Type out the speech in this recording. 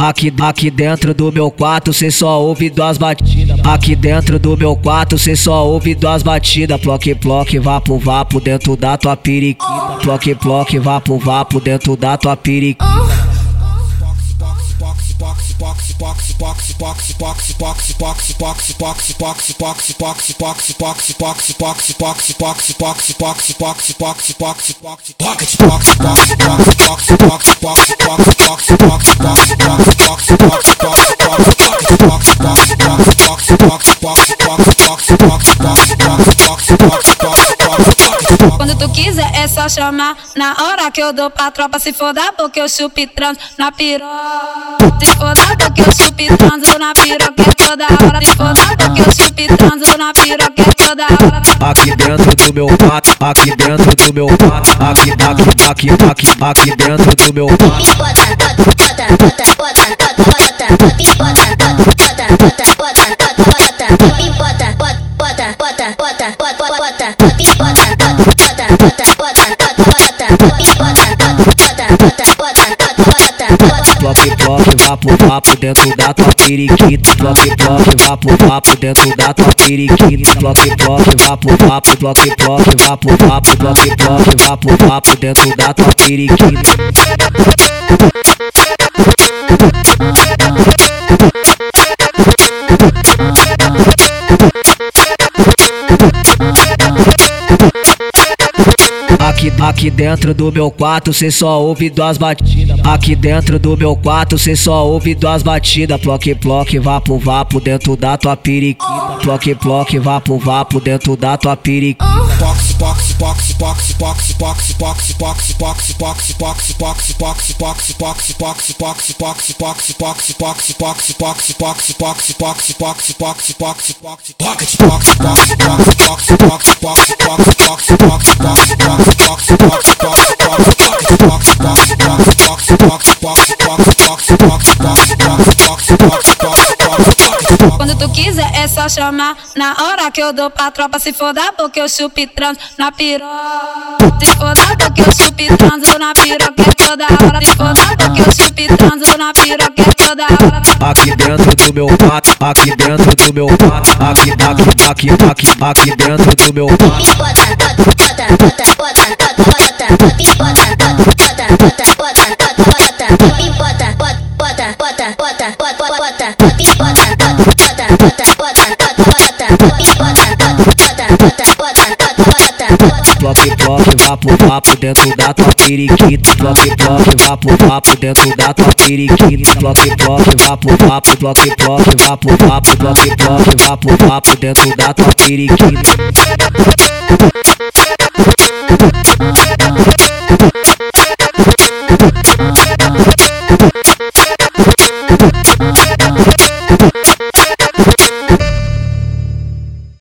Aqui, aqui dentro do meu quarto cê só ouve duas batidas. Aqui dentro do meu quarto cê só ouve duas batidas. Ploque, ploque, vapo, vapo dentro da tua periquita. Ploque, ploque, vapo, vapo dentro da tua periquita. Quando tu quiser é só chamar. Na hora que eu dou pra tropa Se for da boca eu chupo transo na piroca. Se for da boca eu chupo e transo na piroca é toda hora Se for boca eu chupo e transo na piroca é toda hora Aqui dentro do meu quarto, aqui dentro do meu quarto, aqui, aqui, aqui, aqui, aqui dentro do meu quarto. Ploque, vapo, vapo dentro da tua periquita. Ploque, ploque, vapo, vapo dentro da tua periquita. Ploque, ploque, vapo, vapo, ploque, ploque, vapo, vapo, ploque, ploque, vapo, vapo dentro da tua periquita. Aqui, dentro do meu quarto cê só ouve duas batidas. Aqui dentro do meu quarto cê só ouve duas batidas. Ploque, ploque, vapo, vapo dentro da tua periquita. Ploque, ploque, vapo, vapo dentro da tua periquita. Quando é só chamar Na hora que eu dou pra tropa Se for da boca eu chupo e transo na piroca Se for da boca eu chupo e transo na piroca é toda hora Se for da boca eu chupo e transo na piroca é toda hora Aqui dentro do meu quarto, aqui dentro do meu quarto, aqui, aqui, aqui, aqui, aqui dentro do meu quarto. Ploque, ploque, vapo, dentro da tua periquita. Ploque, ploque, vapo, vapo dentro da tua periquita. Ploque, vapo, vapo dentro da tua periquita.